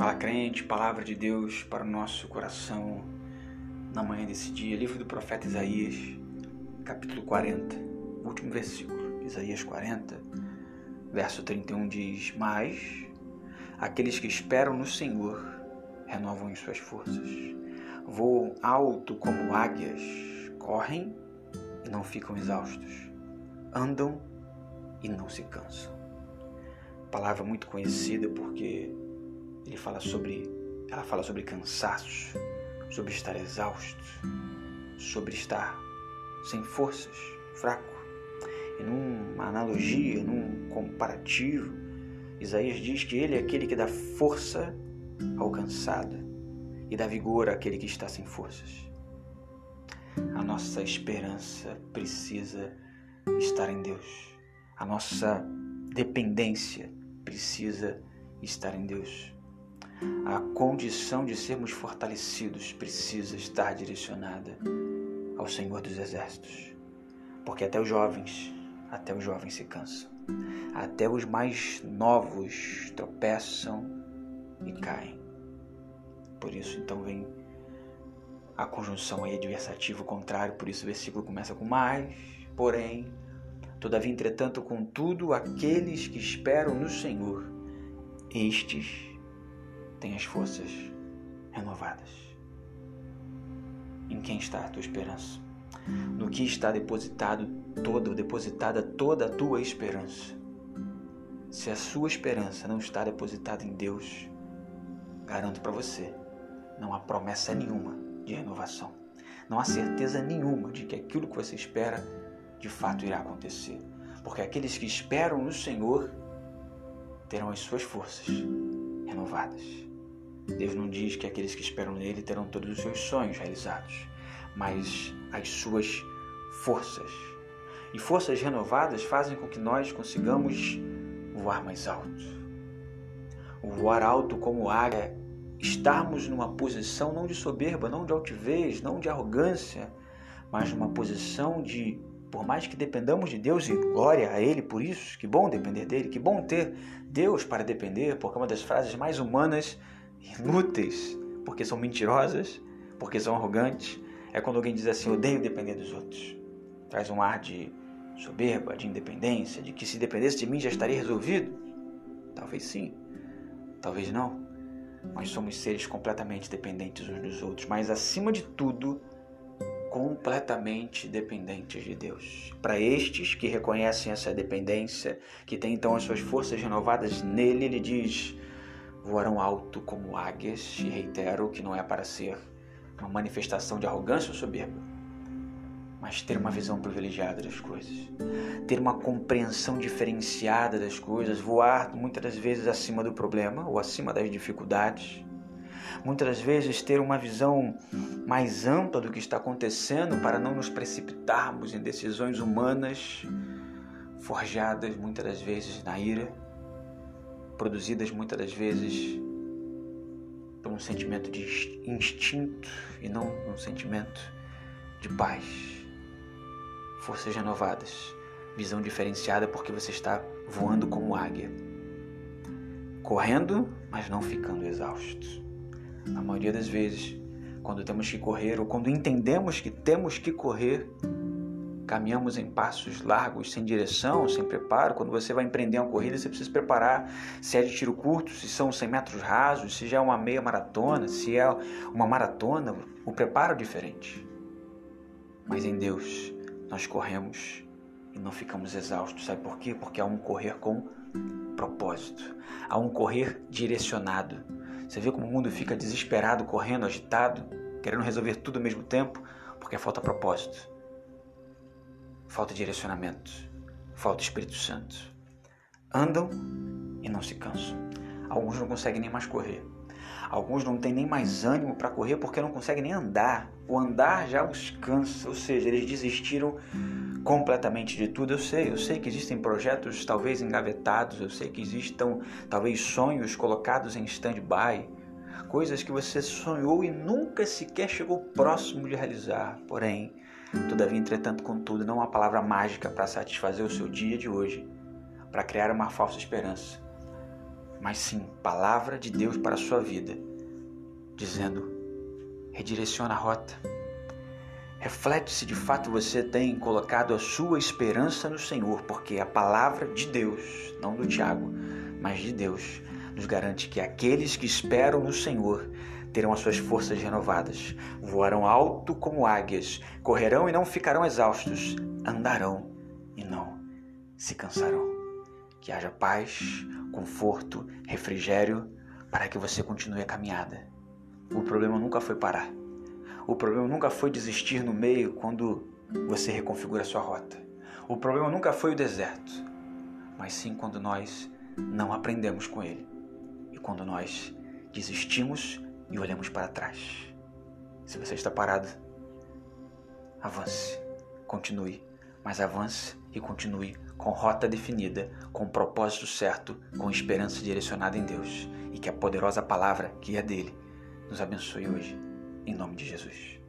Fala crente, palavra de Deus para o nosso coração na manhã desse dia. Livro do profeta Isaías, capítulo 40, último versículo. Isaías 40, verso 31 diz: Mas aqueles que esperam no Senhor renovam em suas forças, voam alto como águias, correm e não ficam exaustos, andam e não se cansam. Palavra muito conhecida porque ele fala sobre, ela fala sobre cansaço, sobre estar exausto, sobre estar sem forças, fraco. E numa analogia, num comparativo, Isaías diz que ele é aquele que dá força ao cansado e dá vigor àquele que está sem forças. A nossa esperança precisa estar em Deus. A nossa dependência precisa estar em Deus. A condição de sermos fortalecidos precisa estar direcionada ao Senhor dos Exércitos. Porque até os jovens, até os jovens se cansam. Até os mais novos tropeçam e caem. Por isso então vem a conjunção aí adversativo contrário, por isso o versículo começa com mais, porém, todavia, entretanto, contudo, aqueles que esperam no Senhor, estes tem as forças renovadas. Em quem está a tua esperança? No que está depositado toda, depositada toda a tua esperança? Se a sua esperança não está depositada em Deus, garanto para você, não há promessa nenhuma de renovação. Não há certeza nenhuma de que aquilo que você espera de fato irá acontecer. Porque aqueles que esperam no Senhor terão as suas forças renovadas. Deus não diz que aqueles que esperam nele terão todos os seus sonhos realizados, mas as suas forças. E forças renovadas fazem com que nós consigamos voar mais alto. Voar alto como águia, estarmos numa posição não de soberba, não de altivez, não de arrogância, mas numa posição de, por mais que dependamos de Deus e glória a Ele por isso, que bom depender dele, que bom ter Deus para depender, porque é uma das frases mais humanas inúteis, porque são mentirosas, porque são arrogantes, é quando alguém diz assim: odeio depender dos outros. Traz um ar de soberba, de independência, de que se dependesse de mim já estaria resolvido. Talvez sim, talvez não. Nós somos seres completamente dependentes uns dos outros, mas acima de tudo, completamente dependentes de Deus. Para estes que reconhecem essa dependência, que têm então as suas forças renovadas nele, ele diz: voarão alto como águias, e reitero que não é para ser uma manifestação de arrogância ou soberba, mas ter uma visão privilegiada das coisas, ter uma compreensão diferenciada das coisas, voar muitas das vezes acima do problema ou acima das dificuldades, muitas das vezes ter uma visão mais ampla do que está acontecendo para não nos precipitarmos em decisões humanas forjadas muitas das vezes na ira produzidas muitas das vezes por um sentimento de instinto e não um sentimento de paz. Forças renovadas, visão diferenciada porque você está voando como águia, correndo, mas não ficando exausto. A maioria das vezes, quando temos que correr ou quando entendemos que temos que correr, caminhamos em passos largos, sem direção, sem preparo. Quando você vai empreender uma corrida, você precisa se preparar se é de tiro curto, se são 100 metros rasos, se já é uma meia maratona, se é uma maratona. O preparo é diferente. Mas em Deus, nós corremos e não ficamos exaustos. Sabe por quê? Porque há um correr com propósito, há um correr direcionado. Você vê como o mundo fica desesperado, correndo, agitado, querendo resolver tudo ao mesmo tempo, porque falta propósito falta direcionamento, falta Espírito Santo. Andam e não se cansam. Alguns não conseguem nem mais correr. Alguns não têm nem mais ânimo para correr porque não conseguem nem andar. O andar já os cansa, ou seja, eles desistiram completamente de tudo. Eu sei, eu sei que existem projetos talvez engavetados, eu sei que existam talvez sonhos colocados em stand-by, coisas que você sonhou e nunca sequer chegou próximo de realizar. Porém, Todavia, entretanto, contudo, não há palavra mágica para satisfazer o seu dia de hoje, para criar uma falsa esperança. mas sim palavra de Deus para a sua vida, dizendo: redireciona a rota. Reflete se de fato você tem colocado a sua esperança no Senhor, porque a palavra de Deus, não do Tiago, mas de Deus, nos garante que aqueles que esperam no Senhor terão as suas forças renovadas, voarão alto como águias, correrão e não ficarão exaustos, andarão e não se cansarão. Que haja paz, conforto, refrigério para que você continue a caminhada. O problema nunca foi parar. O problema nunca foi desistir no meio quando você reconfigura sua rota. O problema nunca foi o deserto, mas sim quando nós não aprendemos com ele e quando nós desistimos e olhamos para trás. Se você está parado, avance, continue, mas avance e continue com rota definida, com propósito certo, com esperança direcionada em Deus e que a poderosa palavra que é dele nos abençoe hoje, em nome de Jesus.